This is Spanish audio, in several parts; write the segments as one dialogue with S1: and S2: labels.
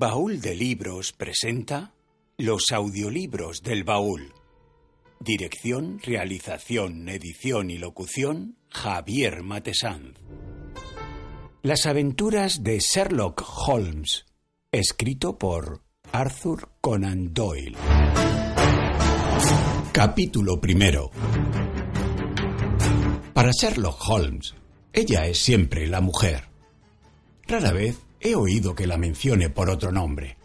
S1: Baúl de Libros presenta Los audiolibros del baúl. Dirección, realización, edición y locución Javier Matesanz. Las aventuras de Sherlock Holmes, escrito por Arthur Conan Doyle. Capítulo primero. Para Sherlock Holmes, ella es siempre la mujer. Rara vez he oído que la mencione por otro nombre.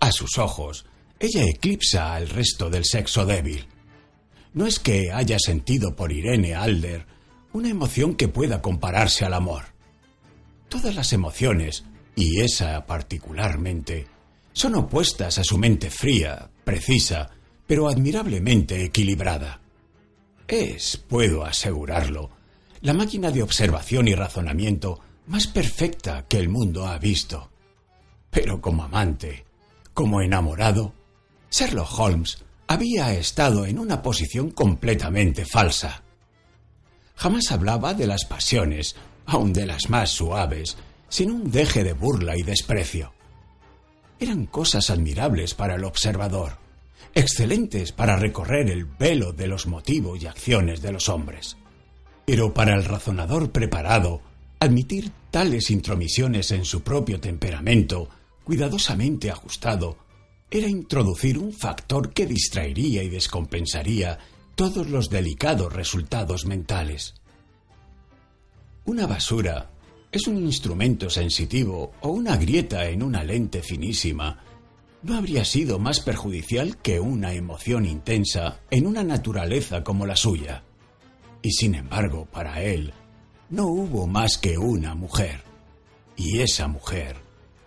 S1: A sus ojos, ella eclipsa al resto del sexo débil. No es que haya sentido por Irene Alder una emoción que pueda compararse al amor. Todas las emociones, y esa particularmente, son opuestas a su mente fría, precisa, pero admirablemente equilibrada. Es, puedo asegurarlo, la máquina de observación y razonamiento más perfecta que el mundo ha visto. Pero como amante, como enamorado, Sherlock Holmes había estado en una posición completamente falsa. Jamás hablaba de las pasiones, aun de las más suaves, sin un deje de burla y desprecio. Eran cosas admirables para el observador, excelentes para recorrer el velo de los motivos y acciones de los hombres. Pero para el razonador preparado, admitir tales intromisiones en su propio temperamento, cuidadosamente ajustado, era introducir un factor que distraería y descompensaría todos los delicados resultados mentales. Una basura es un instrumento sensitivo o una grieta en una lente finísima no habría sido más perjudicial que una emoción intensa en una naturaleza como la suya. Y sin embargo, para él, no hubo más que una mujer. Y esa mujer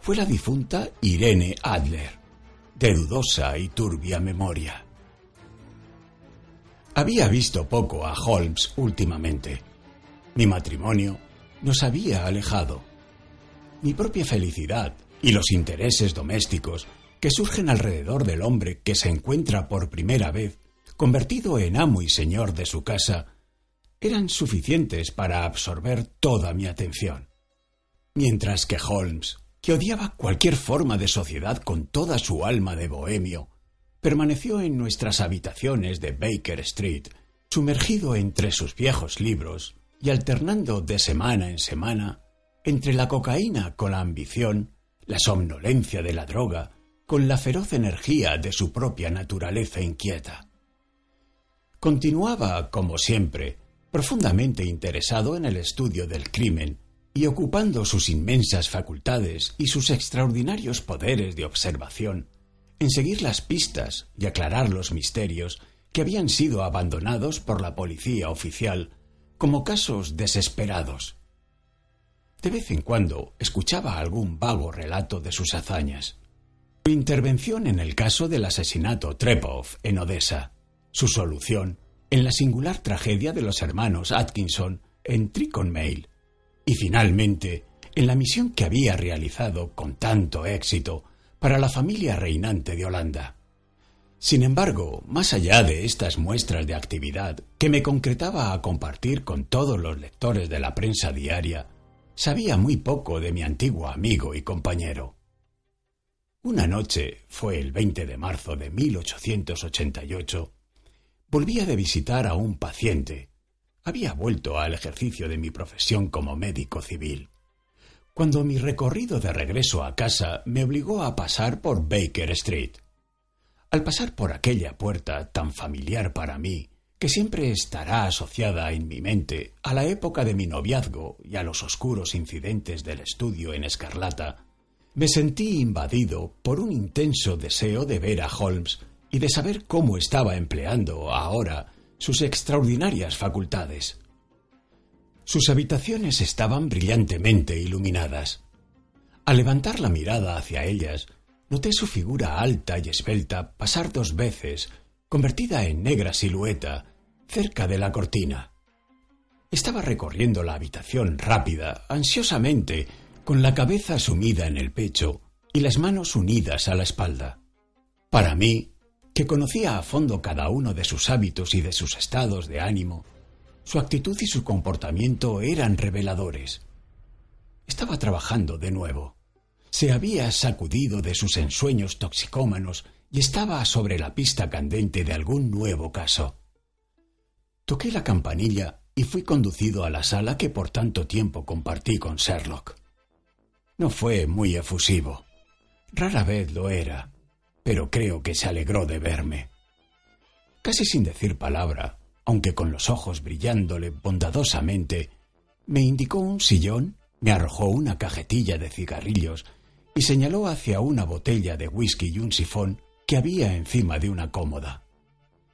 S1: fue la difunta Irene Adler, de dudosa y turbia memoria. Había visto poco a Holmes últimamente. Mi matrimonio nos había alejado. Mi propia felicidad y los intereses domésticos que surgen alrededor del hombre que se encuentra por primera vez convertido en amo y señor de su casa eran suficientes para absorber toda mi atención. Mientras que Holmes, que odiaba cualquier forma de sociedad con toda su alma de bohemio, permaneció en nuestras habitaciones de Baker Street, sumergido entre sus viejos libros y alternando de semana en semana entre la cocaína con la ambición, la somnolencia de la droga, con la feroz energía de su propia naturaleza inquieta. Continuaba, como siempre, profundamente interesado en el estudio del crimen y ocupando sus inmensas facultades y sus extraordinarios poderes de observación en seguir las pistas y aclarar los misterios que habían sido abandonados por la policía oficial como casos desesperados. De vez en cuando escuchaba algún vago relato de sus hazañas. Su intervención en el caso del asesinato Trepov en Odessa, su solución en la singular tragedia de los hermanos Atkinson en Triconmail y finalmente en la misión que había realizado con tanto éxito para la familia reinante de Holanda. Sin embargo, más allá de estas muestras de actividad que me concretaba a compartir con todos los lectores de la prensa diaria, sabía muy poco de mi antiguo amigo y compañero. Una noche, fue el 20 de marzo de 1888, Volvía de visitar a un paciente. Había vuelto al ejercicio de mi profesión como médico civil. Cuando mi recorrido de regreso a casa me obligó a pasar por Baker Street. Al pasar por aquella puerta tan familiar para mí, que siempre estará asociada en mi mente a la época de mi noviazgo y a los oscuros incidentes del estudio en escarlata, me sentí invadido por un intenso deseo de ver a Holmes y de saber cómo estaba empleando ahora sus extraordinarias facultades. Sus habitaciones estaban brillantemente iluminadas. Al levantar la mirada hacia ellas, noté su figura alta y esbelta pasar dos veces, convertida en negra silueta, cerca de la cortina. Estaba recorriendo la habitación rápida, ansiosamente, con la cabeza sumida en el pecho y las manos unidas a la espalda. Para mí, que conocía a fondo cada uno de sus hábitos y de sus estados de ánimo, su actitud y su comportamiento eran reveladores. Estaba trabajando de nuevo. Se había sacudido de sus ensueños toxicómanos y estaba sobre la pista candente de algún nuevo caso. Toqué la campanilla y fui conducido a la sala que por tanto tiempo compartí con Sherlock. No fue muy efusivo. Rara vez lo era, pero creo que se alegró de verme. Casi sin decir palabra, aunque con los ojos brillándole bondadosamente, me indicó un sillón, me arrojó una cajetilla de cigarrillos y señaló hacia una botella de whisky y un sifón que había encima de una cómoda.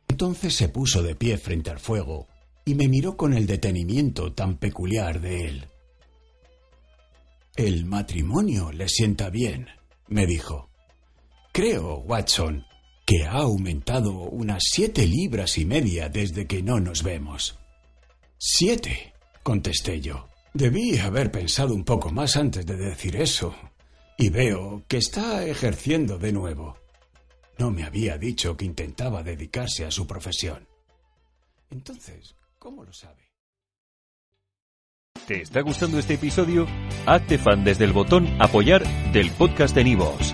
S1: Entonces se puso de pie frente al fuego y me miró con el detenimiento tan peculiar de él. El matrimonio le sienta bien, me dijo. Creo, Watson, que ha aumentado unas siete libras y media desde que no nos vemos. Siete, contesté yo. Debí haber pensado un poco más antes de decir eso. Y veo que está ejerciendo de nuevo. No me había dicho que intentaba dedicarse a su profesión. Entonces, ¿cómo lo sabe?
S2: ¿Te está gustando este episodio? Hazte fan desde el botón Apoyar del podcast de Nivos.